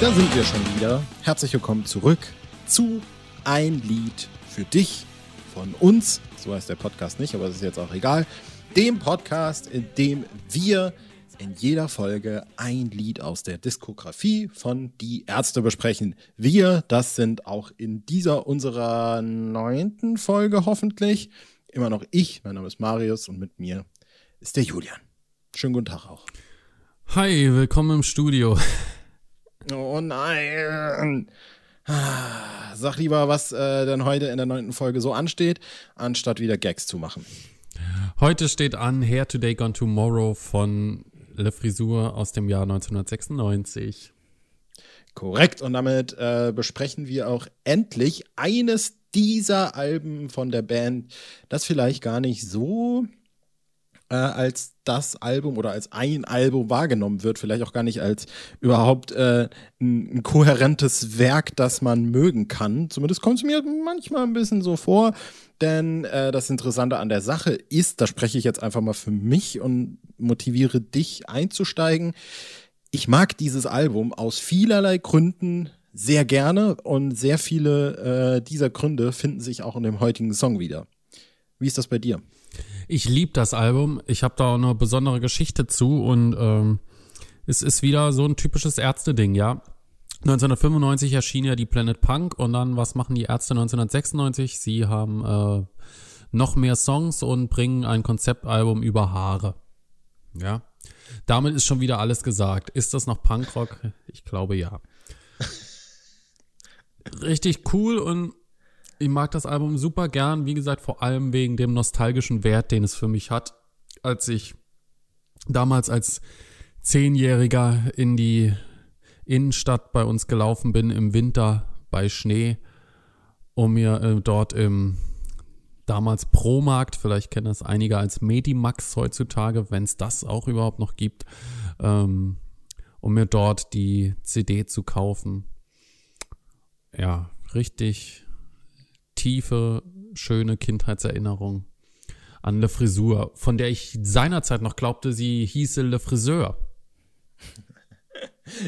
Da sind wir schon wieder. Herzlich willkommen zurück zu Ein Lied für dich von uns. So heißt der Podcast nicht, aber das ist jetzt auch egal. Dem Podcast, in dem wir in jeder Folge ein Lied aus der Diskografie von Die Ärzte besprechen. Wir, das sind auch in dieser unserer neunten Folge hoffentlich immer noch ich. Mein Name ist Marius und mit mir ist der Julian. Schönen guten Tag auch. Hi, willkommen im Studio. Oh nein. Sag lieber, was äh, denn heute in der neunten Folge so ansteht, anstatt wieder Gags zu machen. Heute steht an Hair Today Gone Tomorrow von Le Frisur aus dem Jahr 1996. Korrekt. Und damit äh, besprechen wir auch endlich eines dieser Alben von der Band, das vielleicht gar nicht so äh, als das Album oder als ein Album wahrgenommen wird, vielleicht auch gar nicht als überhaupt äh, ein, ein, kohärentes Werk, das man mögen kann. Zumindest kommt es mir manchmal ein bisschen so vor, denn äh, das Interessante an der Sache ist, da spreche ich jetzt einfach mal für mich und motiviere dich einzusteigen. Ich mag dieses Album aus vielerlei Gründen sehr gerne und sehr viele äh, dieser Gründe finden sich auch in dem heutigen Song wieder. Wie ist das bei dir? Ich liebe das Album. Ich habe da auch eine besondere Geschichte zu und ähm, es ist wieder so ein typisches Ärzte-Ding, ja. 1995 erschien ja die Planet Punk und dann, was machen die Ärzte 1996? Sie haben äh, noch mehr Songs und bringen ein Konzeptalbum über Haare. Ja. Damit ist schon wieder alles gesagt. Ist das noch Punkrock? Ich glaube ja. Richtig cool und ich mag das Album super gern, wie gesagt, vor allem wegen dem nostalgischen Wert, den es für mich hat, als ich damals als Zehnjähriger in die Innenstadt bei uns gelaufen bin im Winter bei Schnee, um mir äh, dort im damals Promarkt, vielleicht kennen das einige als Medimax heutzutage, wenn es das auch überhaupt noch gibt, ähm, um mir dort die CD zu kaufen. Ja, richtig tiefe, schöne Kindheitserinnerung an Le Frisur, von der ich seinerzeit noch glaubte, sie hieße Le Friseur.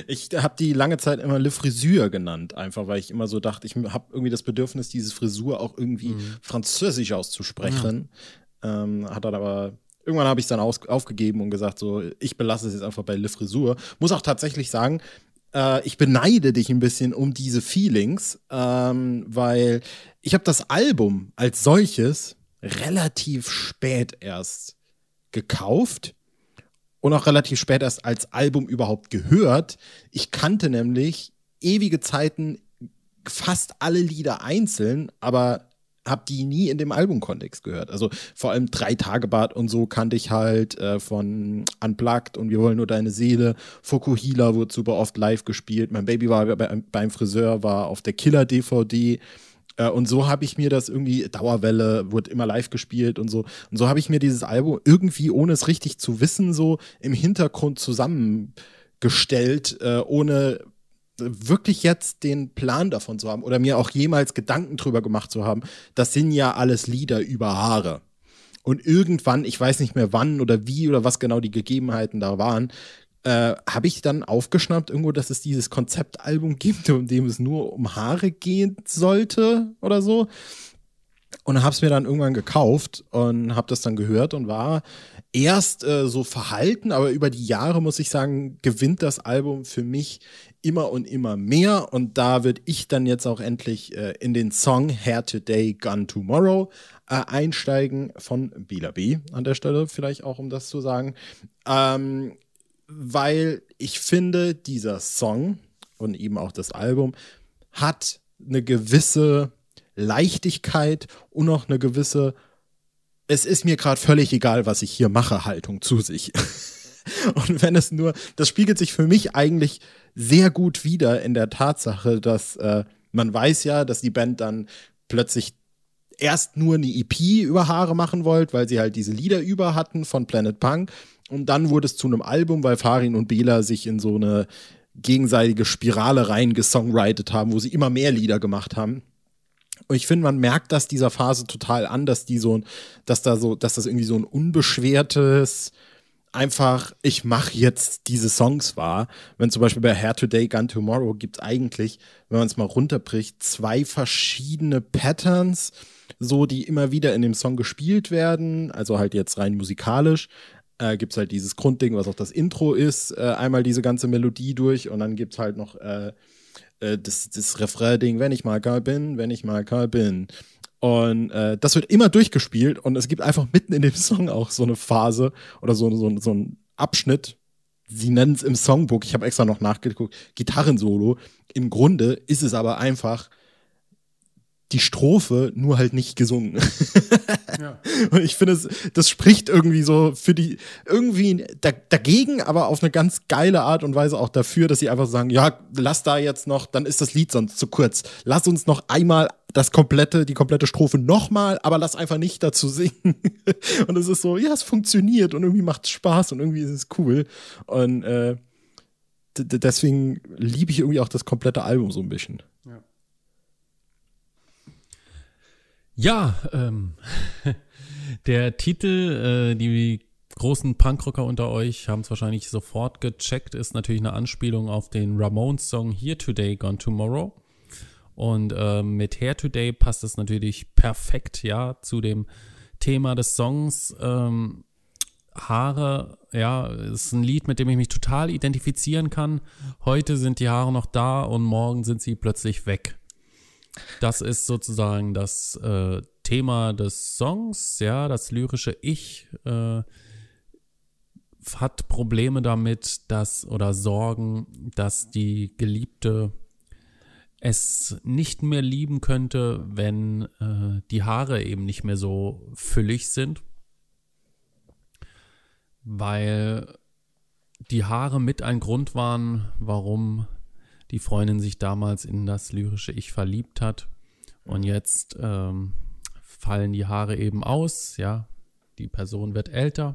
Ich habe die lange Zeit immer Le Frisure genannt, einfach weil ich immer so dachte, ich habe irgendwie das Bedürfnis, diese Frisur auch irgendwie mhm. französisch auszusprechen. Ja. Ähm, hat dann aber irgendwann habe ich es dann aus, aufgegeben und gesagt, so, ich belasse es jetzt einfach bei Le Frisur. Muss auch tatsächlich sagen, äh, ich beneide dich ein bisschen um diese Feelings, ähm, weil ich habe das Album als solches relativ spät erst gekauft und auch relativ spät erst als Album überhaupt gehört. Ich kannte nämlich ewige Zeiten fast alle Lieder einzeln, aber habe die nie in dem Albumkontext gehört. Also vor allem drei Tage Bad und so kannte ich halt äh, von Unplugged und Wir wollen nur deine Seele. Fokuhila wurde super oft live gespielt. Mein Baby war bei, beim Friseur, war auf der Killer DVD. Äh, und so habe ich mir das irgendwie, Dauerwelle, wurde immer live gespielt und so. Und so habe ich mir dieses Album irgendwie, ohne es richtig zu wissen, so im Hintergrund zusammengestellt, äh, ohne wirklich jetzt den Plan davon zu haben oder mir auch jemals Gedanken drüber gemacht zu haben, das sind ja alles Lieder über Haare. Und irgendwann, ich weiß nicht mehr wann oder wie oder was genau die Gegebenheiten da waren, äh, habe ich dann aufgeschnappt irgendwo, dass es dieses Konzeptalbum gibt, in dem es nur um Haare gehen sollte oder so. Und habe es mir dann irgendwann gekauft und habe das dann gehört und war erst äh, so verhalten, aber über die Jahre muss ich sagen, gewinnt das Album für mich immer und immer mehr. Und da würde ich dann jetzt auch endlich äh, in den Song Hair Today, Gun Tomorrow äh, einsteigen von Bila B an der Stelle, vielleicht auch, um das zu sagen. Ähm, weil ich finde, dieser Song und eben auch das Album hat eine gewisse Leichtigkeit und auch eine gewisse es ist mir gerade völlig egal, was ich hier mache, Haltung zu sich. Und wenn es nur, das spiegelt sich für mich eigentlich sehr gut wieder in der Tatsache, dass äh, man weiß ja, dass die Band dann plötzlich erst nur eine EP über Haare machen wollte, weil sie halt diese Lieder über hatten von Planet Punk. Und dann wurde es zu einem Album, weil Farin und Bela sich in so eine gegenseitige Spirale reingesongwritet haben, wo sie immer mehr Lieder gemacht haben. Und ich finde, man merkt das dieser Phase total an, dass die so, dass da so, dass das irgendwie so ein unbeschwertes, einfach, ich mache jetzt diese Songs wahr. Wenn zum Beispiel bei Hair Today, Gun Tomorrow gibt es eigentlich, wenn man es mal runterbricht, zwei verschiedene Patterns, so die immer wieder in dem Song gespielt werden, also halt jetzt rein musikalisch. Äh, gibt es halt dieses Grundding, was auch das Intro ist, äh, einmal diese ganze Melodie durch und dann gibt es halt noch äh, äh, das, das Refrain-Ding, wenn ich mal Karl bin, wenn ich mal Karl bin. Und äh, das wird immer durchgespielt und es gibt einfach mitten in dem Song auch so eine Phase oder so, so, so ein Abschnitt. Sie nennen es im Songbook, ich habe extra noch nachgeguckt, Gitarrensolo. Im Grunde ist es aber einfach die Strophe nur halt nicht gesungen. ja. Und ich finde, das spricht irgendwie so für die, irgendwie da, dagegen, aber auf eine ganz geile Art und Weise auch dafür, dass sie einfach sagen, ja, lass da jetzt noch, dann ist das Lied sonst zu kurz. Lass uns noch einmal das komplette, die komplette Strophe nochmal, aber lass einfach nicht dazu singen. und es ist so, ja, es funktioniert und irgendwie macht es Spaß und irgendwie ist es cool. Und äh, deswegen liebe ich irgendwie auch das komplette Album so ein bisschen. Ja. Ähm, der Titel, äh, die großen Punkrocker unter euch haben es wahrscheinlich sofort gecheckt, ist natürlich eine Anspielung auf den Ramones-Song Here Today, Gone Tomorrow. Und äh, mit Hair Today passt es natürlich perfekt, ja, zu dem Thema des Songs. Ähm, Haare, ja, ist ein Lied, mit dem ich mich total identifizieren kann. Heute sind die Haare noch da und morgen sind sie plötzlich weg. Das ist sozusagen das äh, Thema des Songs, ja, das lyrische Ich äh, hat Probleme damit, dass oder Sorgen, dass die Geliebte es nicht mehr lieben könnte, wenn äh, die Haare eben nicht mehr so füllig sind, weil die Haare mit ein Grund waren, warum die Freundin sich damals in das lyrische Ich verliebt hat. Und jetzt ähm, fallen die Haare eben aus, ja, die Person wird älter.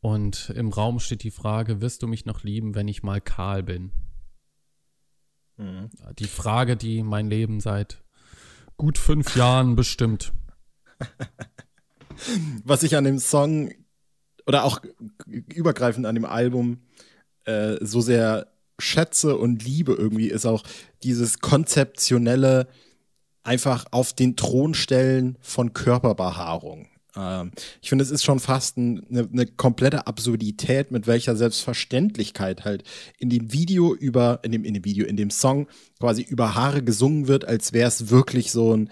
Und im Raum steht die Frage, wirst du mich noch lieben, wenn ich mal kahl bin? Mhm. Die Frage, die mein Leben seit gut fünf Jahren bestimmt. Was ich an dem Song oder auch übergreifend an dem Album äh, so sehr schätze und liebe irgendwie, ist auch dieses konzeptionelle einfach auf den Thron stellen von Körperbehaarung. Ähm, ich finde, es ist schon fast ein, eine, eine, komplette Absurdität, mit welcher Selbstverständlichkeit halt in dem Video über, in dem, in dem Video, in dem Song quasi über Haare gesungen wird, als wäre es wirklich so ein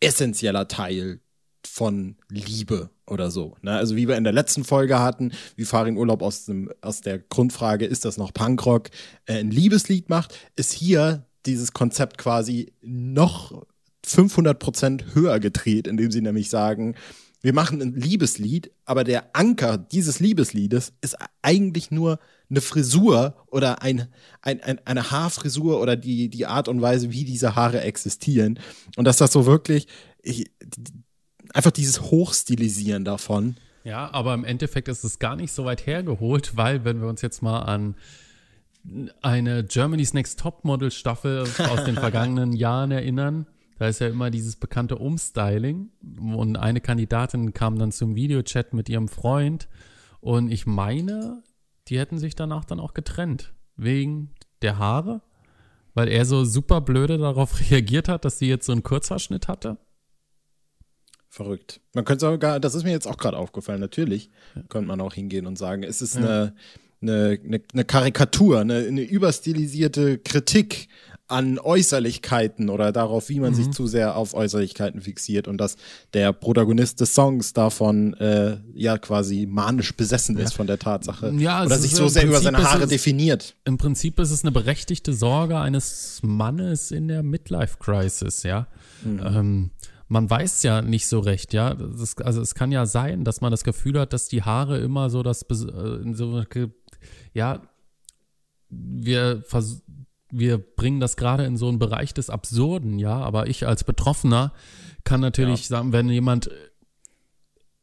essentieller Teil von Liebe oder so. Ne? Also wie wir in der letzten Folge hatten, wie Farin Urlaub aus, dem, aus der Grundfrage, ist das noch Punkrock, äh, ein Liebeslied macht, ist hier dieses Konzept quasi noch 500 Prozent höher gedreht, indem sie nämlich sagen, wir machen ein Liebeslied, aber der Anker dieses Liebesliedes ist eigentlich nur eine Frisur oder ein, ein, ein, eine Haarfrisur oder die, die Art und Weise, wie diese Haare existieren. Und dass das so wirklich, ich, einfach dieses Hochstilisieren davon. Ja, aber im Endeffekt ist es gar nicht so weit hergeholt, weil, wenn wir uns jetzt mal an eine Germany's Next Topmodel Staffel aus den vergangenen Jahren erinnern, da ist ja immer dieses bekannte Umstyling und eine Kandidatin kam dann zum Videochat mit ihrem Freund und ich meine, die hätten sich danach dann auch getrennt wegen der Haare, weil er so super blöde darauf reagiert hat, dass sie jetzt so einen Kurzhaarschnitt hatte. Verrückt. Man könnte sogar, das ist mir jetzt auch gerade aufgefallen, natürlich ja. könnte man auch hingehen und sagen, es ist ja. eine, eine, eine, eine, Karikatur, eine, eine überstilisierte Kritik an Äußerlichkeiten oder darauf, wie man mhm. sich zu sehr auf Äußerlichkeiten fixiert und dass der Protagonist des Songs davon äh, ja quasi manisch besessen ist von der Tatsache. Ja, oder sich so sehr Prinzip über seine Haare es, definiert. Im Prinzip ist es eine berechtigte Sorge eines Mannes in der Midlife-Crisis, ja. Mhm. Ähm, man weiß ja nicht so recht, ja. Das, also es kann ja sein, dass man das Gefühl hat, dass die Haare immer so das, äh, so, ja, wir wir bringen das gerade in so einen Bereich des Absurden, ja. Aber ich als Betroffener kann natürlich ja. sagen, wenn jemand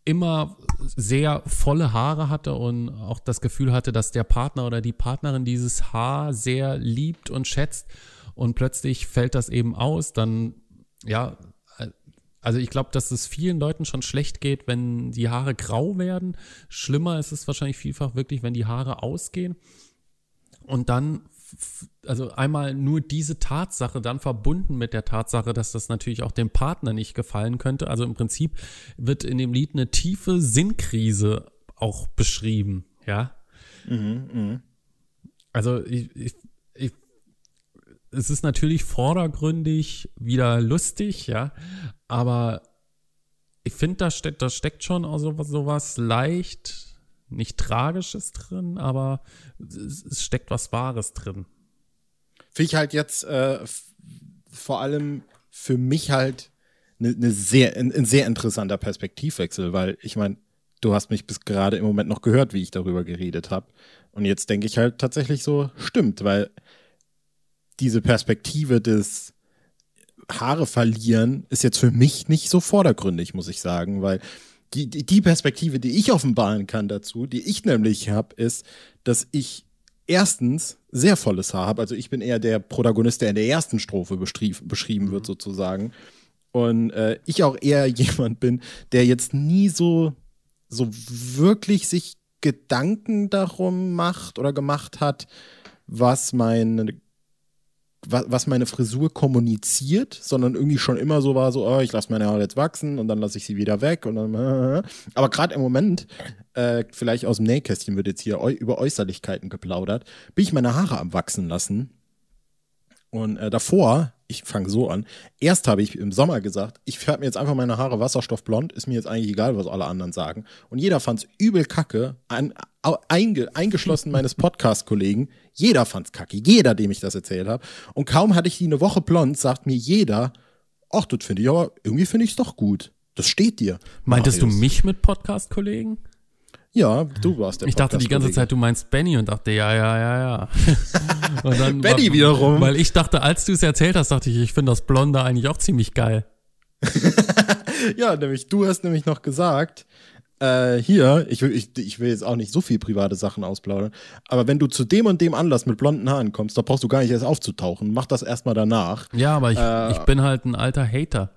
immer sehr volle Haare hatte und auch das Gefühl hatte, dass der Partner oder die Partnerin dieses Haar sehr liebt und schätzt und plötzlich fällt das eben aus, dann ja, also ich glaube, dass es vielen Leuten schon schlecht geht, wenn die Haare grau werden. Schlimmer ist es wahrscheinlich vielfach wirklich, wenn die Haare ausgehen. Und dann, also einmal nur diese Tatsache dann verbunden mit der Tatsache, dass das natürlich auch dem Partner nicht gefallen könnte. Also im Prinzip wird in dem Lied eine tiefe Sinnkrise auch beschrieben, ja. Mhm, mh. Also ich, ich, ich, es ist natürlich vordergründig wieder lustig, ja, aber ich finde, da steckt, da steckt schon auch sowas, sowas leicht, nicht Tragisches drin, aber es, es steckt was Wahres drin. Finde ich halt jetzt äh, vor allem für mich halt eine ne sehr, ein, ein sehr interessanter Perspektivwechsel, weil ich meine, du hast mich bis gerade im Moment noch gehört, wie ich darüber geredet habe. Und jetzt denke ich halt tatsächlich so, stimmt, weil diese Perspektive des Haare verlieren ist jetzt für mich nicht so vordergründig, muss ich sagen, weil die, die Perspektive, die ich offenbaren kann dazu, die ich nämlich habe, ist, dass ich erstens sehr volles Haar habe. Also ich bin eher der Protagonist, der in der ersten Strophe beschrieben wird, mhm. sozusagen. Und äh, ich auch eher jemand bin, der jetzt nie so, so wirklich sich Gedanken darum macht oder gemacht hat, was meine was meine Frisur kommuniziert, sondern irgendwie schon immer so war, so, oh, ich lasse meine Haare jetzt wachsen und dann lasse ich sie wieder weg und dann, aber gerade im Moment, äh, vielleicht aus dem Nähkästchen wird jetzt hier über Äußerlichkeiten geplaudert, bin ich meine Haare am wachsen lassen und äh, davor, ich fange so an, erst habe ich im Sommer gesagt, ich färbe mir jetzt einfach meine Haare wasserstoffblond, ist mir jetzt eigentlich egal, was alle anderen sagen. Und jeder fand es übel kacke, ein, einge, eingeschlossen meines Podcast-Kollegen. Jeder fand es kacke, jeder, dem ich das erzählt habe. Und kaum hatte ich die eine Woche blond, sagt mir jeder, ach, das finde ich aber, irgendwie finde ich es doch gut. Das steht dir. Meintest Marius. du mich mit Podcast-Kollegen? Ja, du warst der Ich dachte die ganze Zeit, du meinst Benny und dachte, ja, ja, ja, ja. und dann Benny war, wiederum. Weil ich dachte, als du es erzählt hast, dachte ich, ich finde das Blonde eigentlich auch ziemlich geil. ja, nämlich, du hast nämlich noch gesagt, äh, hier, ich will, ich, ich will jetzt auch nicht so viel private Sachen ausplaudern, aber wenn du zu dem und dem Anlass mit blonden Haaren kommst, da brauchst du gar nicht erst aufzutauchen. Mach das erstmal danach. Ja, aber ich, äh, ich bin halt ein alter Hater.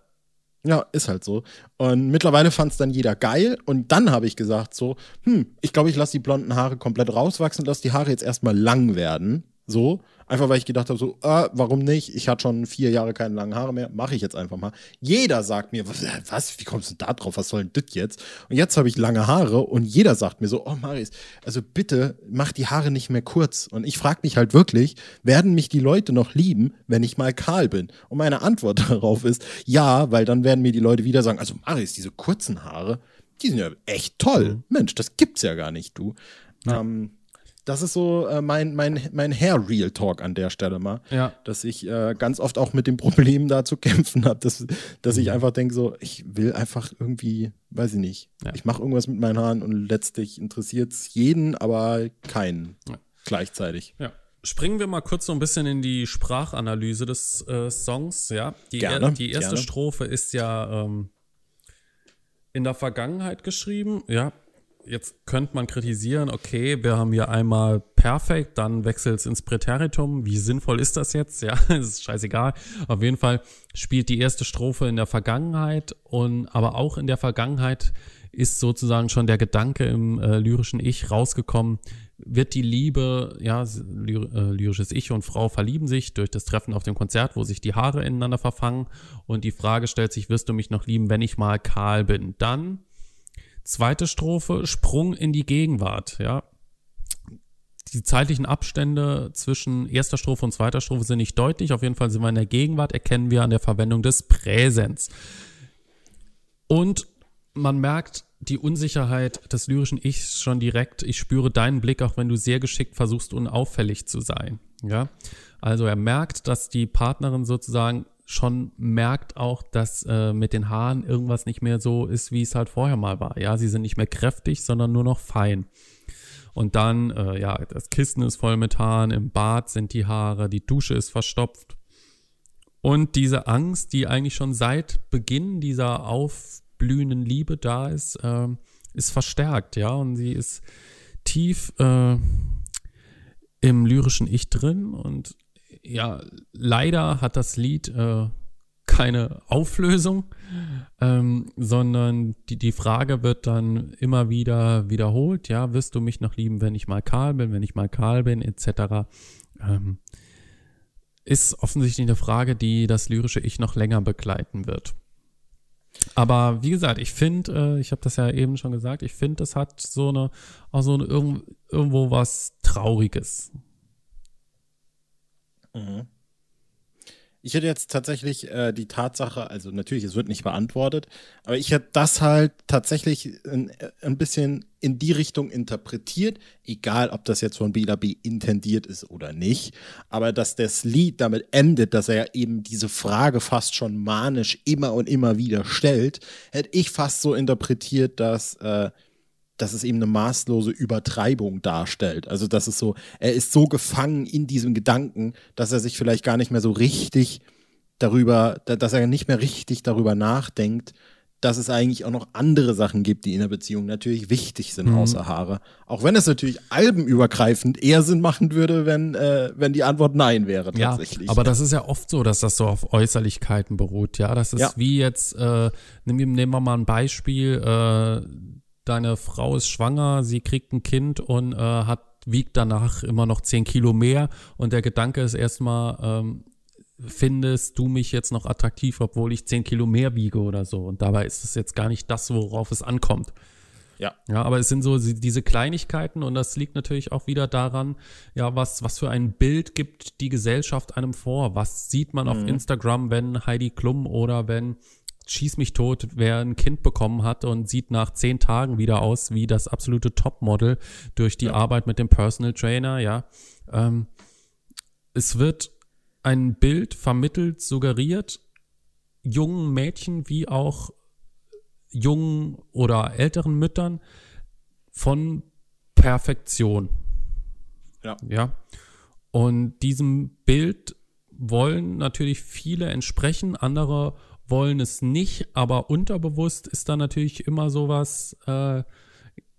Ja, ist halt so. Und mittlerweile fand es dann jeder geil. Und dann habe ich gesagt so, hm, ich glaube, ich lasse die blonden Haare komplett rauswachsen, lasse die Haare jetzt erstmal lang werden. So. Einfach weil ich gedacht habe, so, äh, warum nicht? Ich hatte schon vier Jahre keine langen Haare mehr, mache ich jetzt einfach mal. Jeder sagt mir, was, wie kommst du da drauf? Was soll denn das jetzt? Und jetzt habe ich lange Haare und jeder sagt mir so, oh Maris, also bitte mach die Haare nicht mehr kurz. Und ich frage mich halt wirklich, werden mich die Leute noch lieben, wenn ich mal kahl bin? Und meine Antwort darauf ist, ja, weil dann werden mir die Leute wieder sagen, also Maris, diese kurzen Haare, die sind ja echt toll. Mhm. Mensch, das gibt's ja gar nicht, du. Ja. Ähm, das ist so äh, mein, mein, mein Hair-Real-Talk an der Stelle mal. Ja. Dass ich äh, ganz oft auch mit dem Problem da zu kämpfen habe, dass, dass ich mhm. einfach denke, so, ich will einfach irgendwie, weiß ich nicht, ja. ich mache irgendwas mit meinen Haaren und letztlich interessiert es jeden, aber keinen ja. gleichzeitig. Ja. Springen wir mal kurz so ein bisschen in die Sprachanalyse des äh, Songs, ja. Die, gerne, die erste gerne. Strophe ist ja ähm, in der Vergangenheit geschrieben, ja jetzt könnte man kritisieren, okay, wir haben hier einmal perfekt, dann wechselt es ins Präteritum. Wie sinnvoll ist das jetzt? Ja, ist scheißegal. Auf jeden Fall spielt die erste Strophe in der Vergangenheit und aber auch in der Vergangenheit ist sozusagen schon der Gedanke im äh, lyrischen Ich rausgekommen, wird die Liebe, ja, lyr, äh, lyrisches Ich und Frau verlieben sich durch das Treffen auf dem Konzert, wo sich die Haare ineinander verfangen und die Frage stellt sich, wirst du mich noch lieben, wenn ich mal kahl bin? Dann Zweite Strophe, Sprung in die Gegenwart, ja. Die zeitlichen Abstände zwischen erster Strophe und zweiter Strophe sind nicht deutlich. Auf jeden Fall sind wir in der Gegenwart, erkennen wir an der Verwendung des Präsens. Und man merkt die Unsicherheit des lyrischen Ichs schon direkt. Ich spüre deinen Blick, auch wenn du sehr geschickt versuchst, unauffällig zu sein. Ja, also er merkt, dass die Partnerin sozusagen schon merkt auch, dass äh, mit den Haaren irgendwas nicht mehr so ist, wie es halt vorher mal war. Ja, sie sind nicht mehr kräftig, sondern nur noch fein. Und dann, äh, ja, das Kissen ist voll mit Haaren, im Bad sind die Haare, die Dusche ist verstopft. Und diese Angst, die eigentlich schon seit Beginn dieser aufblühenden Liebe da ist, äh, ist verstärkt, ja, und sie ist tief äh, im lyrischen Ich drin und ja, leider hat das Lied äh, keine Auflösung, ähm, sondern die, die Frage wird dann immer wieder wiederholt, ja, wirst du mich noch lieben, wenn ich mal kahl bin, wenn ich mal kahl bin, etc. Ähm, ist offensichtlich eine Frage, die das lyrische Ich noch länger begleiten wird. Aber wie gesagt, ich finde, äh, ich habe das ja eben schon gesagt, ich finde, das hat so eine, auch so eine, irgendwo was Trauriges. Mhm. Ich hätte jetzt tatsächlich äh, die Tatsache, also natürlich, es wird nicht beantwortet, aber ich hätte das halt tatsächlich ein, ein bisschen in die Richtung interpretiert, egal ob das jetzt von BLAB intendiert ist oder nicht, aber dass das Lied damit endet, dass er eben diese Frage fast schon manisch immer und immer wieder stellt, hätte ich fast so interpretiert, dass äh, dass es eben eine maßlose Übertreibung darstellt. Also, dass es so, er ist so gefangen in diesem Gedanken, dass er sich vielleicht gar nicht mehr so richtig darüber, dass er nicht mehr richtig darüber nachdenkt, dass es eigentlich auch noch andere Sachen gibt, die in der Beziehung natürlich wichtig sind, mhm. außer Haare. Auch wenn es natürlich albenübergreifend eher Sinn machen würde, wenn, äh, wenn die Antwort Nein wäre tatsächlich. Ja, aber das ist ja oft so, dass das so auf Äußerlichkeiten beruht, ja. Das ist ja. wie jetzt, äh, nehmen, nehmen wir mal ein Beispiel, äh, deine Frau ist schwanger, sie kriegt ein Kind und äh, hat wiegt danach immer noch zehn Kilo mehr und der Gedanke ist erstmal, ähm, findest du mich jetzt noch attraktiv, obwohl ich zehn Kilo mehr wiege oder so. Und dabei ist es jetzt gar nicht das, worauf es ankommt. Ja. Ja, aber es sind so diese Kleinigkeiten und das liegt natürlich auch wieder daran, ja, was, was für ein Bild gibt die Gesellschaft einem vor? Was sieht man mhm. auf Instagram, wenn Heidi Klum oder wenn schieß mich tot, wer ein Kind bekommen hat und sieht nach zehn Tagen wieder aus wie das absolute Topmodel durch die ja. Arbeit mit dem Personal Trainer, ja. Ähm, es wird ein Bild vermittelt, suggeriert, jungen Mädchen wie auch jungen oder älteren Müttern von Perfektion. Ja. Ja. Und diesem Bild wollen natürlich viele entsprechen, andere wollen es nicht, aber unterbewusst ist da natürlich immer sowas, äh,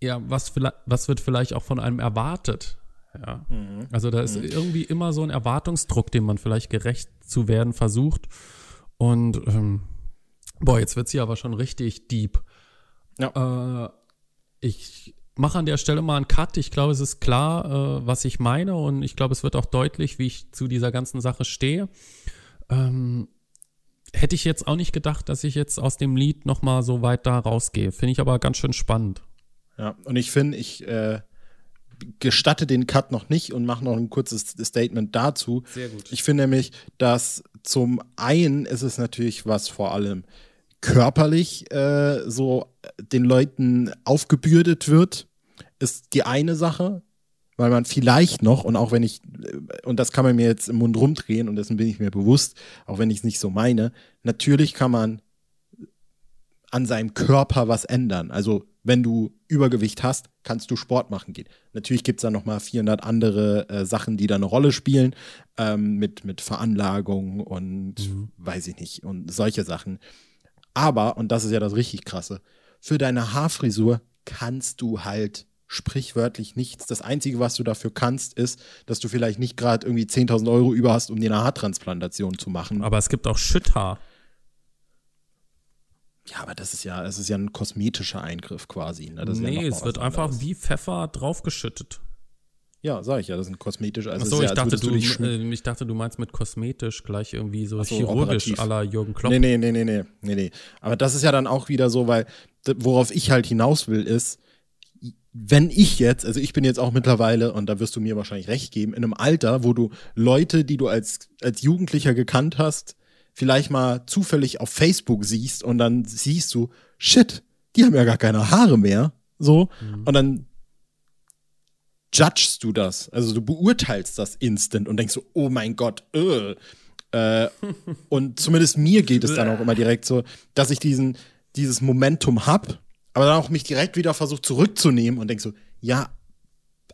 ja, was, was wird vielleicht auch von einem erwartet. Ja. Mhm. Also da ist mhm. irgendwie immer so ein Erwartungsdruck, dem man vielleicht gerecht zu werden versucht. Und ähm, boah, jetzt wird sie aber schon richtig deep. Ja. Äh, ich mache an der Stelle mal einen Cut. Ich glaube, es ist klar, äh, was ich meine und ich glaube, es wird auch deutlich, wie ich zu dieser ganzen Sache stehe. Ähm, hätte ich jetzt auch nicht gedacht, dass ich jetzt aus dem Lied nochmal so weit da rausgehe. Finde ich aber ganz schön spannend. Ja, und ich finde, ich äh, gestatte den Cut noch nicht und mache noch ein kurzes Statement dazu. Sehr gut. Ich finde nämlich, dass zum einen ist es natürlich was vor allem körperlich äh, so den Leuten aufgebürdet wird, ist die eine Sache weil man vielleicht noch, und auch wenn ich, und das kann man mir jetzt im Mund rumdrehen, und dessen bin ich mir bewusst, auch wenn ich es nicht so meine, natürlich kann man an seinem Körper was ändern. Also wenn du Übergewicht hast, kannst du Sport machen gehen. Natürlich gibt es da nochmal 400 andere äh, Sachen, die da eine Rolle spielen, ähm, mit, mit Veranlagung und mhm. weiß ich nicht, und solche Sachen. Aber, und das ist ja das richtig krasse, für deine Haarfrisur kannst du halt sprichwörtlich nichts. Das Einzige, was du dafür kannst, ist, dass du vielleicht nicht gerade irgendwie 10.000 Euro über hast, um dir eine Haartransplantation zu machen. Aber es gibt auch Schütthaar. Ja, aber das ist ja, es ist ja ein kosmetischer Eingriff quasi. Ne? nee, ja es wird einfach wie Pfeffer draufgeschüttet. Ja, sag ich ja, das ist ein kosmetischer. Also Achso, ich, ja, dachte, du, äh, ich dachte, du meinst mit kosmetisch gleich irgendwie so, so chirurgisch la Jürgen Klopp. Nee, nee, nee, nee, nee, nee, nee. Aber das ist ja dann auch wieder so, weil worauf ich halt hinaus will, ist, wenn ich jetzt, also ich bin jetzt auch mittlerweile, und da wirst du mir wahrscheinlich recht geben, in einem Alter, wo du Leute, die du als, als Jugendlicher gekannt hast, vielleicht mal zufällig auf Facebook siehst und dann siehst du, shit, die haben ja gar keine Haare mehr. So. Mhm. Und dann judgst du das. Also du beurteilst das instant und denkst so, oh mein Gott, äh. äh und zumindest mir geht es dann auch immer direkt so, dass ich diesen, dieses Momentum hab aber dann auch mich direkt wieder versucht zurückzunehmen und denk so, ja,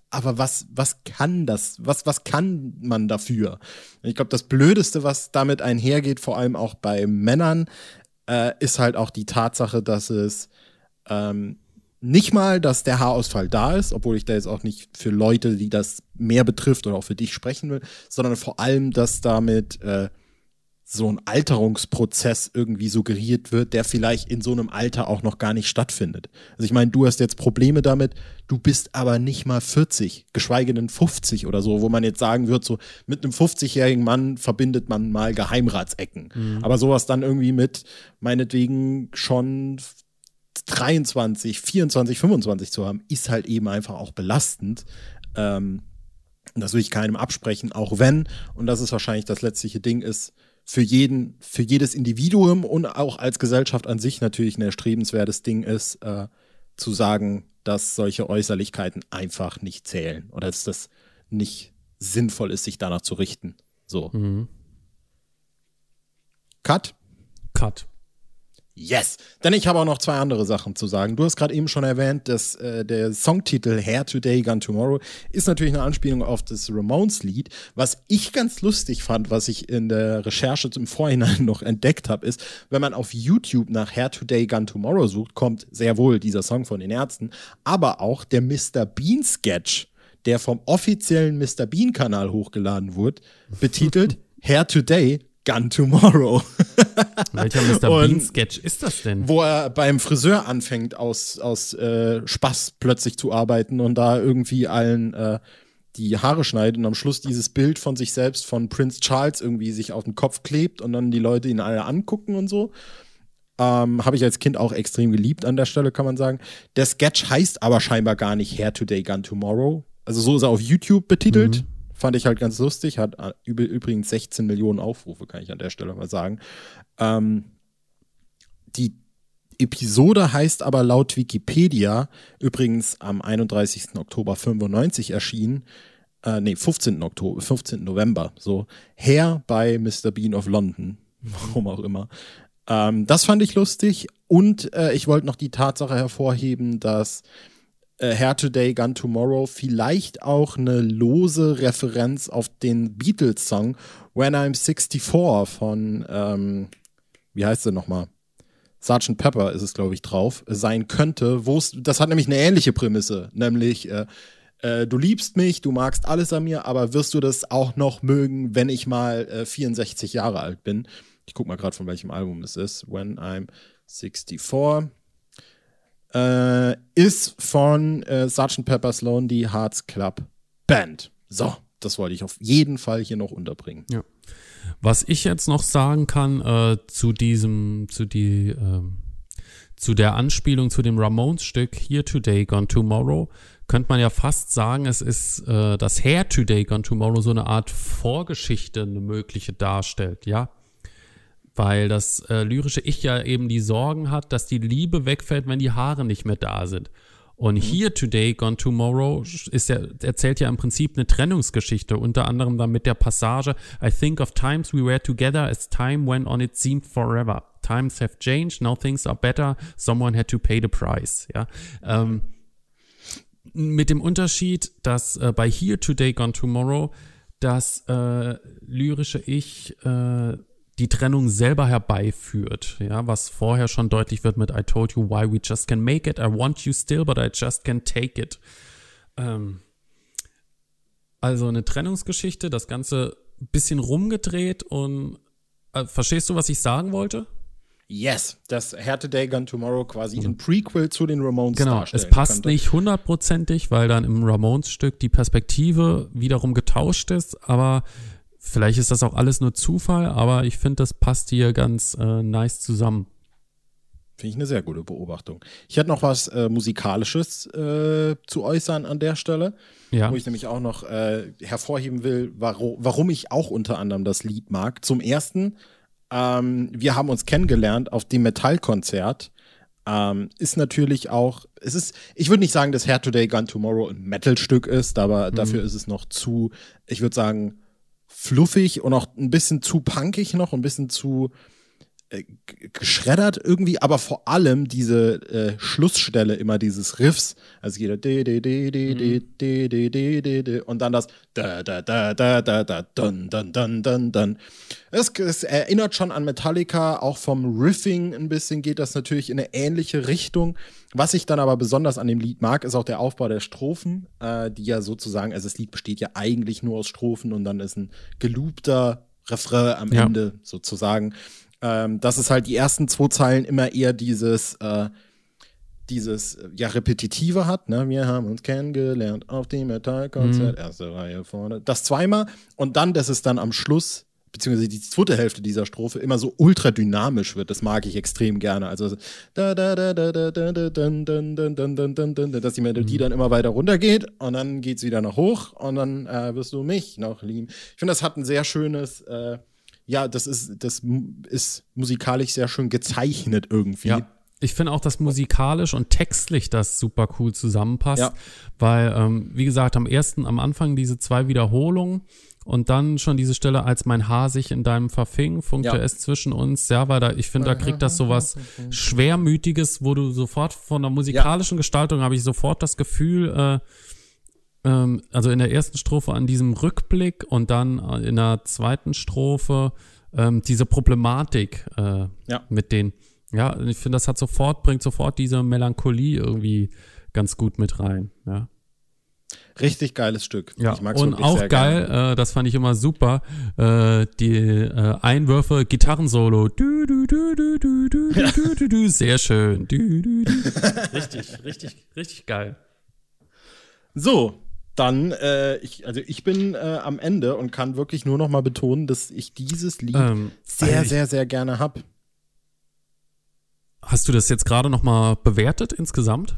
aber was, was kann das? Was, was kann man dafür? Ich glaube, das Blödeste, was damit einhergeht, vor allem auch bei Männern, äh, ist halt auch die Tatsache, dass es ähm, nicht mal, dass der Haarausfall da ist, obwohl ich da jetzt auch nicht für Leute, die das mehr betrifft oder auch für dich sprechen will, sondern vor allem, dass damit äh, so ein Alterungsprozess irgendwie suggeriert wird, der vielleicht in so einem Alter auch noch gar nicht stattfindet. Also ich meine, du hast jetzt Probleme damit, du bist aber nicht mal 40, geschweige denn 50 oder so, wo man jetzt sagen wird, so mit einem 50-jährigen Mann verbindet man mal Geheimratsecken. Mhm. Aber sowas dann irgendwie mit meinetwegen schon 23, 24, 25 zu haben, ist halt eben einfach auch belastend. Ähm, das will ich keinem absprechen, auch wenn, und das ist wahrscheinlich das letztliche Ding, ist, für jeden, für jedes Individuum und auch als Gesellschaft an sich natürlich ein erstrebenswertes Ding ist, äh, zu sagen, dass solche Äußerlichkeiten einfach nicht zählen oder dass das nicht sinnvoll ist, sich danach zu richten. So. Mhm. Cut? Cut. Yes. Denn ich habe auch noch zwei andere Sachen zu sagen. Du hast gerade eben schon erwähnt, dass äh, der Songtitel Hair Today, Gun Tomorrow ist natürlich eine Anspielung auf das Ramones-Lied. Was ich ganz lustig fand, was ich in der Recherche im Vorhinein noch entdeckt habe, ist, wenn man auf YouTube nach Hair Today, Gun Tomorrow sucht, kommt sehr wohl dieser Song von den Ärzten, aber auch der Mr. Bean Sketch, der vom offiziellen Mr. Bean Kanal hochgeladen wurde, betitelt Hair Today, Gun Tomorrow. Welcher Mr. Bean Sketch ist das denn? Wo er beim Friseur anfängt, aus, aus äh, Spaß plötzlich zu arbeiten und da irgendwie allen äh, die Haare schneidet und am Schluss dieses Bild von sich selbst von Prince Charles irgendwie sich auf den Kopf klebt und dann die Leute ihn alle angucken und so. Ähm, Habe ich als Kind auch extrem geliebt an der Stelle, kann man sagen. Der Sketch heißt aber scheinbar gar nicht Hair Today, Gun Tomorrow. Also so ist er auf YouTube betitelt. Mhm. Fand ich halt ganz lustig. Hat äh, übrigens 16 Millionen Aufrufe, kann ich an der Stelle mal sagen. Ähm, die Episode heißt aber laut Wikipedia übrigens am 31. Oktober 95 erschienen. Äh, nee, 15. Oktober, 15. November. So, Hair bei Mr. Bean of London. Warum auch immer. Ähm, das fand ich lustig. Und äh, ich wollte noch die Tatsache hervorheben, dass äh, Hair Today, Gun Tomorrow vielleicht auch eine lose Referenz auf den Beatles-Song When I'm 64 von, ähm, wie heißt der nochmal? Sgt. Pepper ist es, glaube ich, drauf, sein könnte. Wo das hat nämlich eine ähnliche Prämisse, nämlich äh, äh, du liebst mich, du magst alles an mir, aber wirst du das auch noch mögen, wenn ich mal äh, 64 Jahre alt bin? Ich guck mal gerade, von welchem Album das ist. When I'm 64 äh, ist von äh, Sgt. Pepper's Lonely Hearts Club Band. So, das wollte ich auf jeden Fall hier noch unterbringen. Ja. Was ich jetzt noch sagen kann äh, zu diesem, zu die, äh, zu der Anspielung zu dem Ramones-Stück Here Today, Gone Tomorrow, könnte man ja fast sagen, es ist äh, das Hair Today, Gone Tomorrow so eine Art Vorgeschichte, eine mögliche darstellt, ja weil das äh, lyrische Ich ja eben die Sorgen hat, dass die Liebe wegfällt, wenn die Haare nicht mehr da sind. Und mhm. Here Today, Gone Tomorrow ist ja, erzählt ja im Prinzip eine Trennungsgeschichte, unter anderem dann mit der Passage I think of times we were together as time went on it seemed forever. Times have changed, now things are better, someone had to pay the price. Ja. Ähm, mit dem Unterschied, dass äh, bei Here Today, Gone Tomorrow das äh, lyrische Ich äh, die Trennung selber herbeiführt, ja, was vorher schon deutlich wird mit I told you why we just can make it, I want you still, but I just can't take it. Ähm, also eine Trennungsgeschichte, das Ganze ein bisschen rumgedreht und äh, verstehst du, was ich sagen wollte? Yes, das Hair Today Gun Tomorrow quasi mhm. ein Prequel zu den Ramones Genau, es passt könnte. nicht hundertprozentig, weil dann im Ramones-Stück die Perspektive wiederum getauscht ist, aber Vielleicht ist das auch alles nur Zufall, aber ich finde, das passt hier ganz äh, nice zusammen. Finde ich eine sehr gute Beobachtung. Ich hätte noch was äh, Musikalisches äh, zu äußern an der Stelle, ja. wo ich nämlich auch noch äh, hervorheben will, warum, warum ich auch unter anderem das Lied mag. Zum ersten, ähm, wir haben uns kennengelernt auf dem Metallkonzert. Ähm, ist natürlich auch, es ist, ich würde nicht sagen, dass Hair Today, Gun Tomorrow ein Metal-Stück ist, aber mhm. dafür ist es noch zu, ich würde sagen, fluffig und auch ein bisschen zu punkig noch, ein bisschen zu äh, geschreddert irgendwie, aber vor allem diese äh, Schlussstelle immer dieses Riffs, also jeder de de de de de de de de de de und dann das da da da da da da dun dun dun dun dun. Es, es erinnert schon an Metallica, auch vom Riffing ein bisschen geht das natürlich in eine ähnliche Richtung. Was ich dann aber besonders an dem Lied mag, ist auch der Aufbau der Strophen, äh, die ja sozusagen, also das Lied besteht ja eigentlich nur aus Strophen und dann ist ein geloopter Refrain am ja. Ende sozusagen ähm, dass es halt die ersten zwei Zeilen immer eher dieses, äh, dieses ja repetitive hat. Ne? Wir haben uns kennengelernt auf dem Metallkonzert, mhm. erste Reihe vorne. Das zweimal und dann, dass es dann am Schluss beziehungsweise die zweite Hälfte dieser Strophe immer so ultra dynamisch wird. Das mag ich extrem gerne. Also dass die Melodie mhm. dann immer weiter runtergeht und dann geht es wieder nach hoch und dann äh, wirst du mich noch lieben. Ich finde, das hat ein sehr schönes äh, ja, das ist das ist musikalisch sehr schön gezeichnet irgendwie. Ja. Ich finde auch, dass musikalisch und textlich das super cool zusammenpasst, ja. weil, ähm, wie gesagt, am ersten, am Anfang diese zwei Wiederholungen und dann schon diese Stelle, als mein Haar sich in deinem verfing, funkte ja. es zwischen uns. Ja, weil da, ich finde, da kriegt das sowas Schwermütiges, wo du sofort von der musikalischen ja. Gestaltung habe ich sofort das Gefühl, äh, ähm, also in der ersten Strophe an diesem Rückblick und dann äh, in der zweiten Strophe ähm, diese Problematik äh, ja. mit den, ja, ich finde, das hat sofort, bringt sofort diese Melancholie irgendwie ganz gut mit rein, ja. Richtig geiles Stück. Ja, und auch geil, äh, das fand ich immer super, äh, die äh, Einwürfe, Gitarrensolo. Du, du, du, du, du, du, ja. du, du, du, sehr schön. Du, du, du. richtig, richtig, richtig geil. So, dann, äh, ich, also ich bin äh, am Ende und kann wirklich nur noch mal betonen, dass ich dieses Lied ähm, sehr, also sehr, sehr gerne habe. Hast du das jetzt gerade noch mal bewertet insgesamt?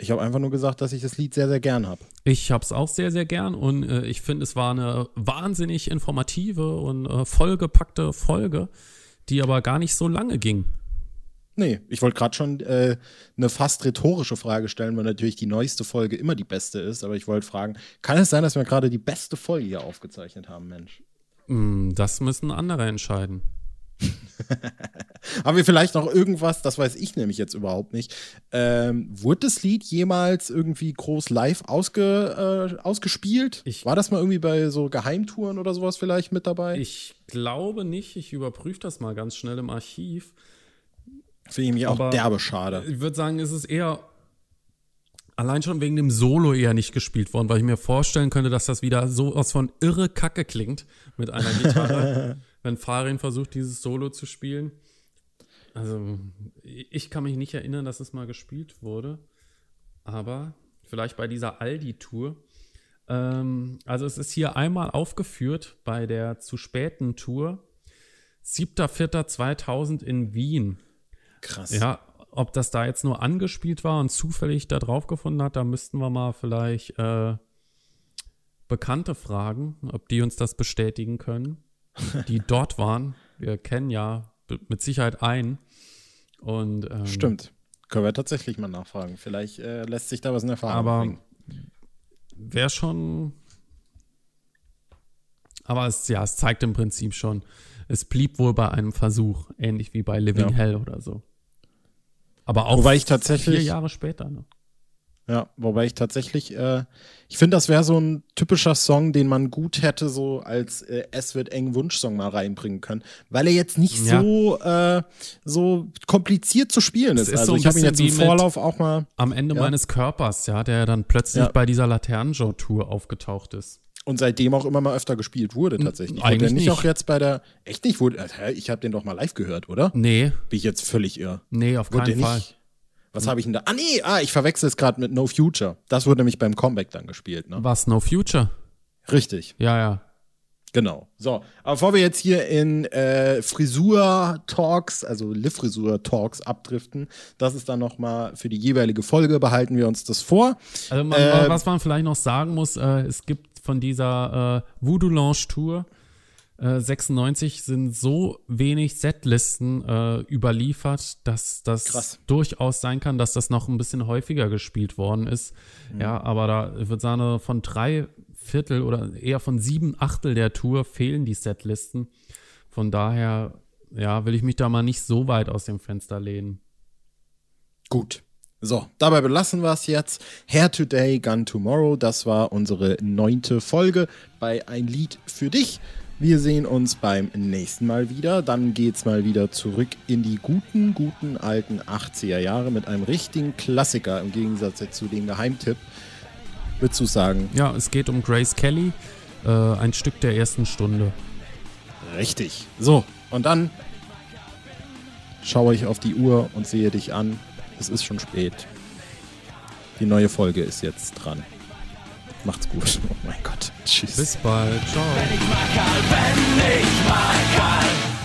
Ich habe einfach nur gesagt, dass ich das Lied sehr, sehr gern habe. Ich habe es auch sehr, sehr gern und äh, ich finde, es war eine wahnsinnig informative und äh, vollgepackte Folge, die aber gar nicht so lange ging. Nee, ich wollte gerade schon äh, eine fast rhetorische Frage stellen, weil natürlich die neueste Folge immer die beste ist, aber ich wollte fragen, kann es sein, dass wir gerade die beste Folge hier aufgezeichnet haben, Mensch? Mm, das müssen andere entscheiden. Haben wir vielleicht noch irgendwas, das weiß ich nämlich jetzt überhaupt nicht. Ähm, wurde das Lied jemals irgendwie groß live ausge, äh, ausgespielt? Ich, War das mal irgendwie bei so Geheimtouren oder sowas vielleicht mit dabei? Ich glaube nicht. Ich überprüfe das mal ganz schnell im Archiv. Finde ich mich auch derbe schade. Ich würde sagen, es ist eher allein schon wegen dem Solo eher nicht gespielt worden, weil ich mir vorstellen könnte, dass das wieder so aus von irre Kacke klingt mit einer Gitarre. wenn Farin versucht, dieses Solo zu spielen. Also, ich kann mich nicht erinnern, dass es mal gespielt wurde. Aber vielleicht bei dieser Aldi-Tour. Ähm, also, es ist hier einmal aufgeführt bei der zu späten Tour. 7.4.2000 in Wien. Krass. Ja, ob das da jetzt nur angespielt war und zufällig da drauf gefunden hat, da müssten wir mal vielleicht äh, Bekannte fragen, ob die uns das bestätigen können die dort waren. Wir kennen ja mit Sicherheit einen. Und, ähm, Stimmt. Können wir tatsächlich mal nachfragen. Vielleicht äh, lässt sich da was in Erfahrung aber bringen. Wäre schon. Aber es, ja, es zeigt im Prinzip schon, es blieb wohl bei einem Versuch, ähnlich wie bei Living ja. Hell oder so. Aber auch Wobei ich tatsächlich, vier Jahre später. Ne? Ja, wobei ich tatsächlich, äh, ich finde, das wäre so ein typischer Song, den man gut hätte so als äh, Es wird eng Wunschsong mal reinbringen können, weil er jetzt nicht ja. so äh, so kompliziert zu spielen ist. ist also so ich habe ihn jetzt im Vorlauf auch mal am Ende ja. meines Körpers, ja, der dann plötzlich ja. bei dieser Laternenjoe Tour aufgetaucht ist. Und seitdem auch immer mal öfter gespielt wurde tatsächlich. Eigentlich nicht, nicht auch jetzt bei der echt nicht wurde. Ich habe den doch mal live gehört, oder? Nee. Bin ich jetzt völlig irre? Nee, auf wurde keinen Fall. Nicht? Was habe ich denn da? Ah, nee, ah, ich verwechsel es gerade mit No Future. Das wurde nämlich beim Comeback dann gespielt. Ne? Was, No Future? Richtig. Ja, ja. Genau. So, aber bevor wir jetzt hier in äh, Frisur-Talks, also Liv-Frisur-Talks abdriften, das ist dann nochmal für die jeweilige Folge, behalten wir uns das vor. Also man, äh, was man vielleicht noch sagen muss, äh, es gibt von dieser äh, Voodoo Lounge Tour 96 äh, sind so wenig Setlisten äh, überliefert, dass das Krass. durchaus sein kann, dass das noch ein bisschen häufiger gespielt worden ist. Mhm. Ja, aber da, ich würde sagen, von drei Viertel oder eher von sieben Achtel der Tour fehlen die Setlisten. Von daher, ja, will ich mich da mal nicht so weit aus dem Fenster lehnen. Gut. So, dabei belassen wir es jetzt. Hair Today, Gun Tomorrow. Das war unsere neunte Folge bei Ein Lied für dich. Wir sehen uns beim nächsten Mal wieder. Dann geht's mal wieder zurück in die guten, guten alten 80er Jahre mit einem richtigen Klassiker im Gegensatz zu dem Geheimtipp. Würdest du sagen? Ja, es geht um Grace Kelly, äh, ein Stück der ersten Stunde. Richtig. So, und dann schaue ich auf die Uhr und sehe dich an. Es ist schon spät. Die neue Folge ist jetzt dran. Macht's gut. Oh mein Gott. Tschüss. Bis bald. Ciao. Wenn ich mal kann, wenn ich mal kann.